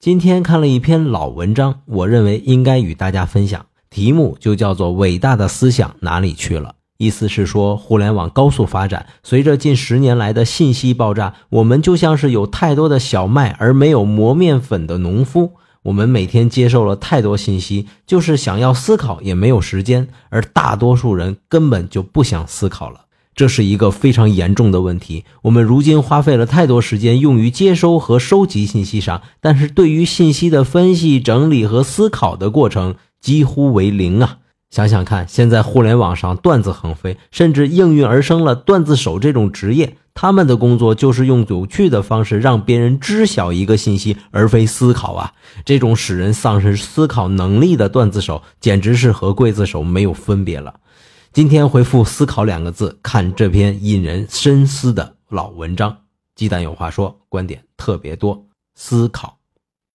今天看了一篇老文章，我认为应该与大家分享，题目就叫做《伟大的思想哪里去了》。意思是说，互联网高速发展，随着近十年来的信息爆炸，我们就像是有太多的小麦而没有磨面粉的农夫。我们每天接受了太多信息，就是想要思考也没有时间，而大多数人根本就不想思考了。这是一个非常严重的问题。我们如今花费了太多时间用于接收和收集信息上，但是对于信息的分析、整理和思考的过程几乎为零啊！想想看，现在互联网上段子横飞，甚至应运而生了段子手这种职业。他们的工作就是用有趣的方式让别人知晓一个信息，而非思考啊！这种使人丧失思考能力的段子手，简直是和刽子手没有分别了。今天回复“思考”两个字，看这篇引人深思的老文章。鸡蛋有话说，观点特别多，思考。